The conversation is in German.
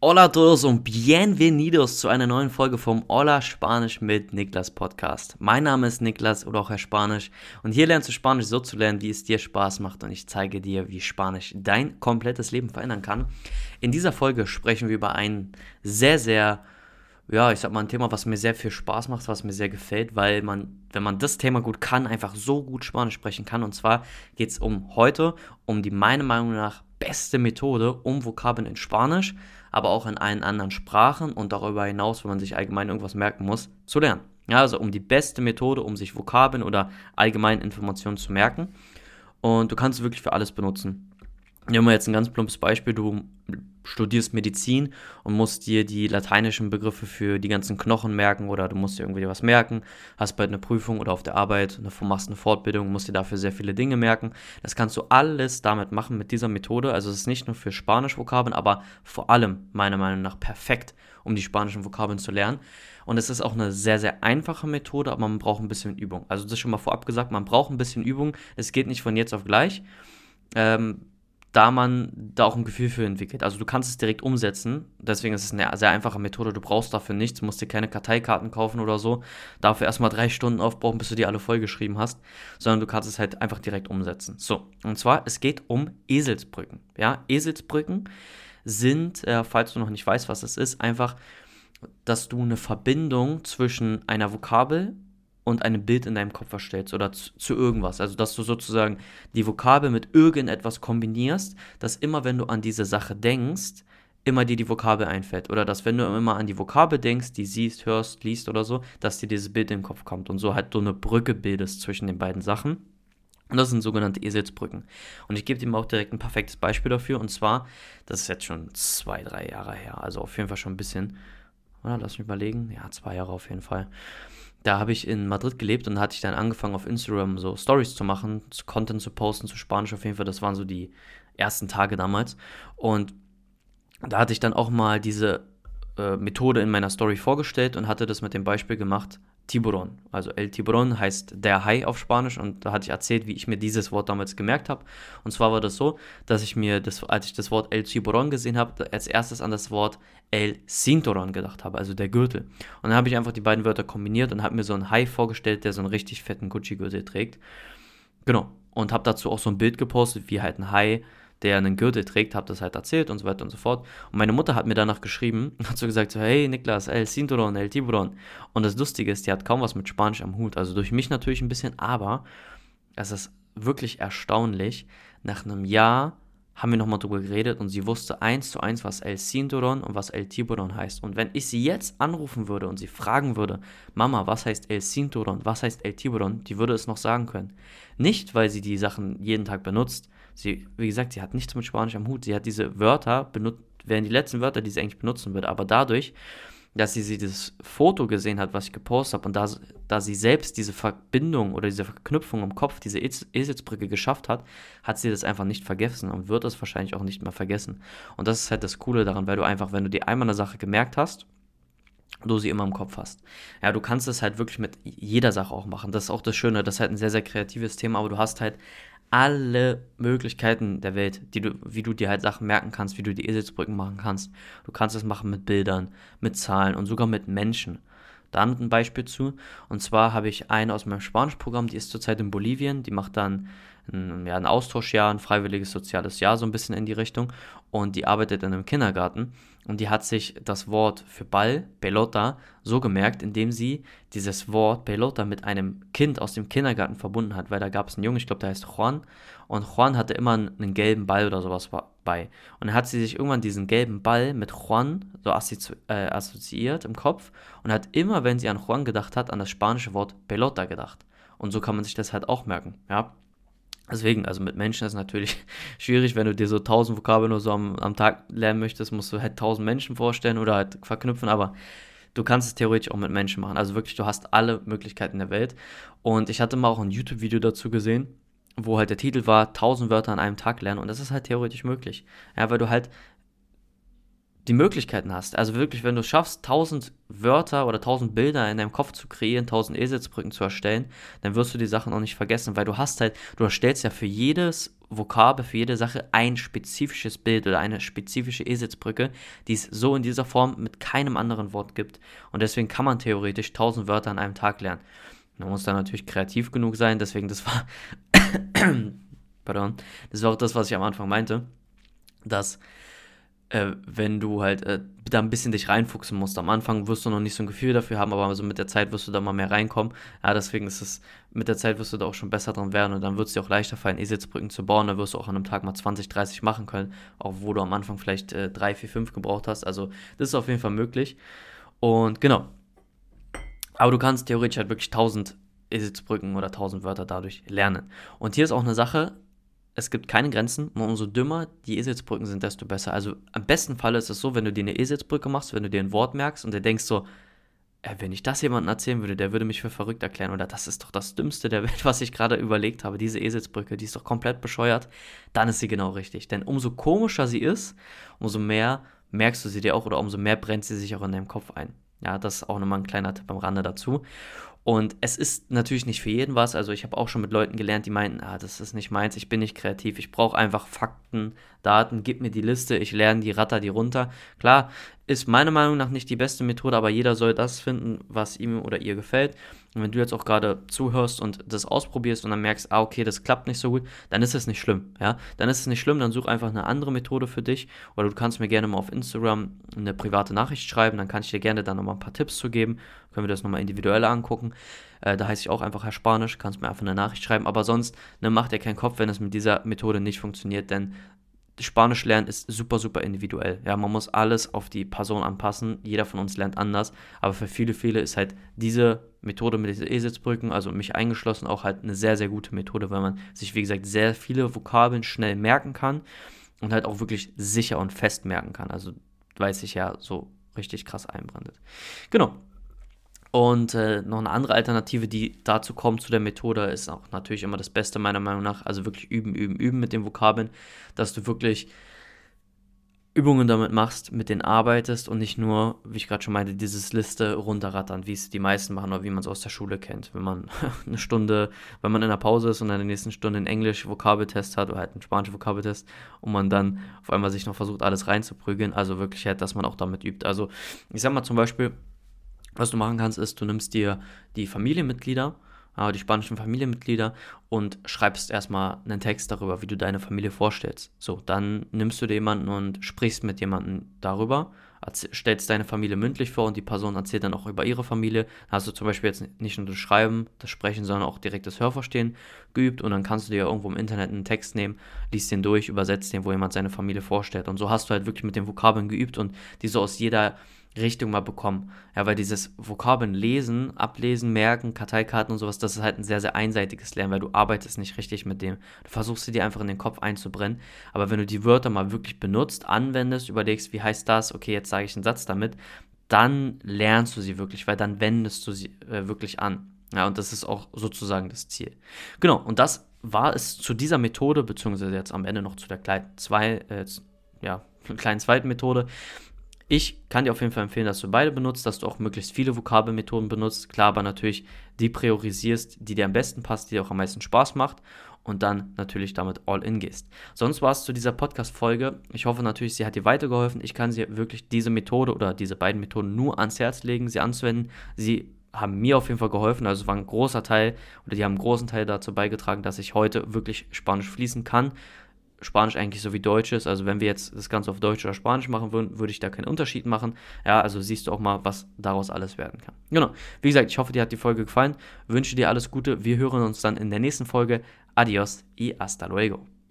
Hola todos und bienvenidos zu einer neuen Folge vom Hola Spanisch mit Niklas Podcast. Mein Name ist Niklas oder auch Herr Spanisch und hier lernst du Spanisch so zu lernen, wie es dir Spaß macht und ich zeige dir, wie Spanisch dein komplettes Leben verändern kann. In dieser Folge sprechen wir über ein sehr, sehr, ja, ich sag mal ein Thema, was mir sehr viel Spaß macht, was mir sehr gefällt, weil man, wenn man das Thema gut kann, einfach so gut Spanisch sprechen kann. Und zwar geht es um heute, um die meiner Meinung nach beste Methode, um Vokabeln in Spanisch aber auch in allen anderen Sprachen und darüber hinaus, wenn man sich allgemein irgendwas merken muss, zu lernen. Ja, also um die beste Methode, um sich Vokabeln oder allgemeine Informationen zu merken. Und du kannst es wirklich für alles benutzen. Nehmen wir jetzt ein ganz plumpes Beispiel. Du studierst Medizin und musst dir die lateinischen Begriffe für die ganzen Knochen merken oder du musst dir irgendwie was merken, hast bald eine Prüfung oder auf der Arbeit, eine, machst eine Fortbildung, musst dir dafür sehr viele Dinge merken. Das kannst du alles damit machen mit dieser Methode. Also es ist nicht nur für Spanisch-Vokabeln, aber vor allem meiner Meinung nach perfekt, um die spanischen Vokabeln zu lernen. Und es ist auch eine sehr, sehr einfache Methode, aber man braucht ein bisschen Übung. Also das ist schon mal vorab gesagt, man braucht ein bisschen Übung. Es geht nicht von jetzt auf gleich. Ähm, da man da auch ein Gefühl für entwickelt. Also du kannst es direkt umsetzen, deswegen ist es eine sehr einfache Methode, du brauchst dafür nichts, musst dir keine Karteikarten kaufen oder so, dafür erstmal drei Stunden aufbrauchen, bis du die alle vollgeschrieben hast, sondern du kannst es halt einfach direkt umsetzen. So, und zwar, es geht um Eselsbrücken. Ja, Eselsbrücken sind, äh, falls du noch nicht weißt, was das ist, einfach, dass du eine Verbindung zwischen einer Vokabel und ein Bild in deinem Kopf erstellst oder zu, zu, irgendwas. Also, dass du sozusagen die Vokabel mit irgendetwas kombinierst, dass immer, wenn du an diese Sache denkst, immer dir die Vokabel einfällt. Oder dass, wenn du immer an die Vokabel denkst, die siehst, hörst, liest oder so, dass dir dieses Bild den Kopf kommt und so halt so eine Brücke bildest zwischen den beiden Sachen. Und das sind sogenannte Eselsbrücken. Und ich gebe dir auch direkt ein perfektes Beispiel dafür. Und zwar, das ist jetzt schon zwei, drei Jahre her. Also auf jeden Fall schon ein bisschen. Oder? Lass mich überlegen. Ja, zwei Jahre auf jeden Fall da habe ich in Madrid gelebt und da hatte ich dann angefangen auf Instagram so Stories zu machen, Content zu posten zu Spanisch auf jeden Fall. Das waren so die ersten Tage damals. Und da hatte ich dann auch mal diese äh, Methode in meiner Story vorgestellt und hatte das mit dem Beispiel gemacht, Tiburon. Also El Tiburon heißt der Hai auf Spanisch und da hatte ich erzählt, wie ich mir dieses Wort damals gemerkt habe. Und zwar war das so, dass ich mir, das, als ich das Wort El Tiburon gesehen habe, als erstes an das Wort El Cinturon gedacht habe, also der Gürtel. Und dann habe ich einfach die beiden Wörter kombiniert und habe mir so einen Hai vorgestellt, der so einen richtig fetten Gucci-Gürtel trägt. Genau. Und habe dazu auch so ein Bild gepostet, wie halt ein Hai der einen Gürtel trägt, habe das halt erzählt und so weiter und so fort. Und meine Mutter hat mir danach geschrieben, hat so gesagt, so, hey Niklas, el cinturón, el tiburón. Und das Lustige ist, die hat kaum was mit Spanisch am Hut. Also durch mich natürlich ein bisschen, aber es ist wirklich erstaunlich. Nach einem Jahr haben wir nochmal drüber geredet und sie wusste eins zu eins, was El Cinturón und was El Tiburon heißt. Und wenn ich sie jetzt anrufen würde und sie fragen würde, Mama, was heißt El Cinturón, was heißt El Tiburon, die würde es noch sagen können. Nicht, weil sie die Sachen jeden Tag benutzt, Sie, wie gesagt, sie hat nichts mit Spanisch am Hut. Sie hat diese Wörter benutzt, wären die letzten Wörter, die sie eigentlich benutzen würde. Aber dadurch, dass sie, sie dieses Foto gesehen hat, was ich gepostet habe, und da, da sie selbst diese Verbindung oder diese Verknüpfung im Kopf, diese Eselsbrücke geschafft hat, hat sie das einfach nicht vergessen und wird es wahrscheinlich auch nicht mehr vergessen. Und das ist halt das Coole daran, weil du einfach, wenn du dir einmal eine Sache gemerkt hast, du sie immer im Kopf hast. Ja, du kannst es halt wirklich mit jeder Sache auch machen. Das ist auch das Schöne, das ist halt ein sehr, sehr kreatives Thema, aber du hast halt alle Möglichkeiten der Welt, die du, wie du dir halt Sachen merken kannst, wie du die Eselsbrücken machen kannst. Du kannst es machen mit Bildern, mit Zahlen und sogar mit Menschen. Da ein Beispiel zu. Und zwar habe ich eine aus meinem Spanischprogramm, die ist zurzeit in Bolivien. Die macht dann ein, ja, ein Austauschjahr, ein freiwilliges soziales Jahr, so ein bisschen in die Richtung. Und die arbeitet in einem Kindergarten. Und die hat sich das Wort für Ball, Pelota, so gemerkt, indem sie dieses Wort Pelota mit einem Kind aus dem Kindergarten verbunden hat. Weil da gab es einen Jungen, ich glaube, der heißt Juan. Und Juan hatte immer einen gelben Ball oder sowas bei. Und dann hat sie sich irgendwann diesen gelben Ball mit Juan so äh, assoziiert im Kopf und hat immer, wenn sie an Juan gedacht hat, an das spanische Wort Pelota gedacht. Und so kann man sich das halt auch merken, ja. Deswegen, also mit Menschen ist es natürlich schwierig, wenn du dir so 1000 Vokabeln nur so am, am Tag lernen möchtest, musst du halt 1000 Menschen vorstellen oder halt verknüpfen, aber du kannst es theoretisch auch mit Menschen machen. Also wirklich, du hast alle Möglichkeiten der Welt. Und ich hatte mal auch ein YouTube-Video dazu gesehen, wo halt der Titel war 1000 Wörter an einem Tag lernen und das ist halt theoretisch möglich. Ja, weil du halt die Möglichkeiten hast. Also wirklich, wenn du schaffst, 1000 Wörter oder 1000 Bilder in deinem Kopf zu kreieren, 1000 Eselsbrücken zu erstellen, dann wirst du die Sachen auch nicht vergessen, weil du hast halt, du erstellst ja für jedes Vokabel, für jede Sache ein spezifisches Bild oder eine spezifische Eselsbrücke, die es so in dieser Form mit keinem anderen Wort gibt. Und deswegen kann man theoretisch 1000 Wörter an einem Tag lernen. Man muss dann natürlich kreativ genug sein, deswegen das war, pardon, das war auch das, was ich am Anfang meinte, dass äh, wenn du halt äh, da ein bisschen dich reinfuchsen musst. Am Anfang wirst du noch nicht so ein Gefühl dafür haben, aber also mit der Zeit wirst du da mal mehr reinkommen. Ja, deswegen ist es, mit der Zeit wirst du da auch schon besser dran werden und dann wird es dir auch leichter fallen, E-Sitzbrücken zu bauen. Dann wirst du auch an einem Tag mal 20, 30 machen können, auch wo du am Anfang vielleicht äh, 3, 4, 5 gebraucht hast. Also das ist auf jeden Fall möglich. Und genau. Aber du kannst theoretisch halt wirklich 1000 E-Sitzbrücken oder 1000 Wörter dadurch lernen. Und hier ist auch eine Sache, es gibt keine Grenzen und umso dümmer die Eselsbrücken sind, desto besser. Also am besten Fall ist es so, wenn du dir eine Eselsbrücke machst, wenn du dir ein Wort merkst und dir denkst so, äh, wenn ich das jemandem erzählen würde, der würde mich für verrückt erklären oder das ist doch das Dümmste der Welt, was ich gerade überlegt habe, diese Eselsbrücke, die ist doch komplett bescheuert, dann ist sie genau richtig. Denn umso komischer sie ist, umso mehr merkst du sie dir auch oder umso mehr brennt sie sich auch in deinem Kopf ein. Ja, das ist auch nochmal ein kleiner Tipp am Rande dazu. Und es ist natürlich nicht für jeden was. Also ich habe auch schon mit Leuten gelernt, die meinten, ah, das ist nicht meins, ich bin nicht kreativ, ich brauche einfach Fakten, Daten, gib mir die Liste, ich lerne die, ratter die runter. Klar, ist meiner Meinung nach nicht die beste Methode, aber jeder soll das finden, was ihm oder ihr gefällt. Und wenn du jetzt auch gerade zuhörst und das ausprobierst und dann merkst, ah, okay, das klappt nicht so gut, dann ist es nicht schlimm, ja. Dann ist es nicht schlimm, dann such einfach eine andere Methode für dich. Oder du kannst mir gerne mal auf Instagram eine private Nachricht schreiben, dann kann ich dir gerne da nochmal ein paar Tipps zu geben. Können wir das nochmal individuell angucken. Äh, da heiße ich auch einfach Herr Spanisch, kannst mir einfach eine Nachricht schreiben. Aber sonst, ne, mach dir keinen Kopf, wenn es mit dieser Methode nicht funktioniert, denn Spanisch lernen ist super, super individuell. Ja, man muss alles auf die Person anpassen. Jeder von uns lernt anders. Aber für viele, viele ist halt diese Methode mit diesen E-Sitzbrücken, also mich eingeschlossen, auch halt eine sehr, sehr gute Methode, weil man sich, wie gesagt, sehr viele Vokabeln schnell merken kann und halt auch wirklich sicher und fest merken kann. Also, weil es sich ja so richtig krass einbrandet. Genau. Und äh, noch eine andere Alternative, die dazu kommt zu der Methode, ist auch natürlich immer das Beste meiner Meinung nach. Also wirklich üben, üben, üben mit den Vokabeln, dass du wirklich Übungen damit machst, mit denen arbeitest und nicht nur, wie ich gerade schon meinte, dieses Liste runterrattern, wie es die meisten machen oder wie man es aus der Schule kennt. Wenn man eine Stunde, wenn man in der Pause ist und in der nächsten Stunde einen Englisch-Vokabeltest hat oder halt einen Spanisch-Vokabeltest und man dann auf einmal sich noch versucht, alles reinzuprügeln. Also wirklich halt, dass man auch damit übt. Also ich sag mal zum Beispiel, was du machen kannst, ist, du nimmst dir die Familienmitglieder, äh, die spanischen Familienmitglieder und schreibst erstmal einen Text darüber, wie du deine Familie vorstellst. So, dann nimmst du dir jemanden und sprichst mit jemandem darüber, stellst deine Familie mündlich vor und die Person erzählt dann auch über ihre Familie. Da hast du zum Beispiel jetzt nicht nur das Schreiben, das Sprechen, sondern auch direkt das Hörverstehen geübt und dann kannst du dir irgendwo im Internet einen Text nehmen, liest den durch, übersetzt den, wo jemand seine Familie vorstellt. Und so hast du halt wirklich mit den Vokabeln geübt und die so aus jeder Richtung mal bekommen. Ja, weil dieses Vokabeln lesen, ablesen, merken, Karteikarten und sowas, das ist halt ein sehr, sehr einseitiges Lernen, weil du arbeitest nicht richtig mit dem. Du versuchst sie dir einfach in den Kopf einzubrennen. Aber wenn du die Wörter mal wirklich benutzt, anwendest, überlegst, wie heißt das, okay, jetzt sage ich einen Satz damit, dann lernst du sie wirklich, weil dann wendest du sie äh, wirklich an. Ja, und das ist auch sozusagen das Ziel. Genau, und das war es zu dieser Methode, beziehungsweise jetzt am Ende noch zu der kleinen, zwei, äh, ja, kleinen zweiten Methode. Ich kann dir auf jeden Fall empfehlen, dass du beide benutzt, dass du auch möglichst viele Vokabelmethoden benutzt. Klar, aber natürlich die priorisierst, die dir am besten passt, die dir auch am meisten Spaß macht und dann natürlich damit all in gehst. Sonst war es zu dieser Podcast-Folge. Ich hoffe natürlich, sie hat dir weitergeholfen. Ich kann dir wirklich diese Methode oder diese beiden Methoden nur ans Herz legen, sie anzuwenden. Sie haben mir auf jeden Fall geholfen. Also war ein großer Teil oder die haben einen großen Teil dazu beigetragen, dass ich heute wirklich Spanisch fließen kann. Spanisch eigentlich so wie Deutsch ist. Also wenn wir jetzt das Ganze auf Deutsch oder Spanisch machen würden, würde ich da keinen Unterschied machen. Ja, also siehst du auch mal, was daraus alles werden kann. Genau. Wie gesagt, ich hoffe, dir hat die Folge gefallen. Wünsche dir alles Gute. Wir hören uns dann in der nächsten Folge. Adios y hasta luego.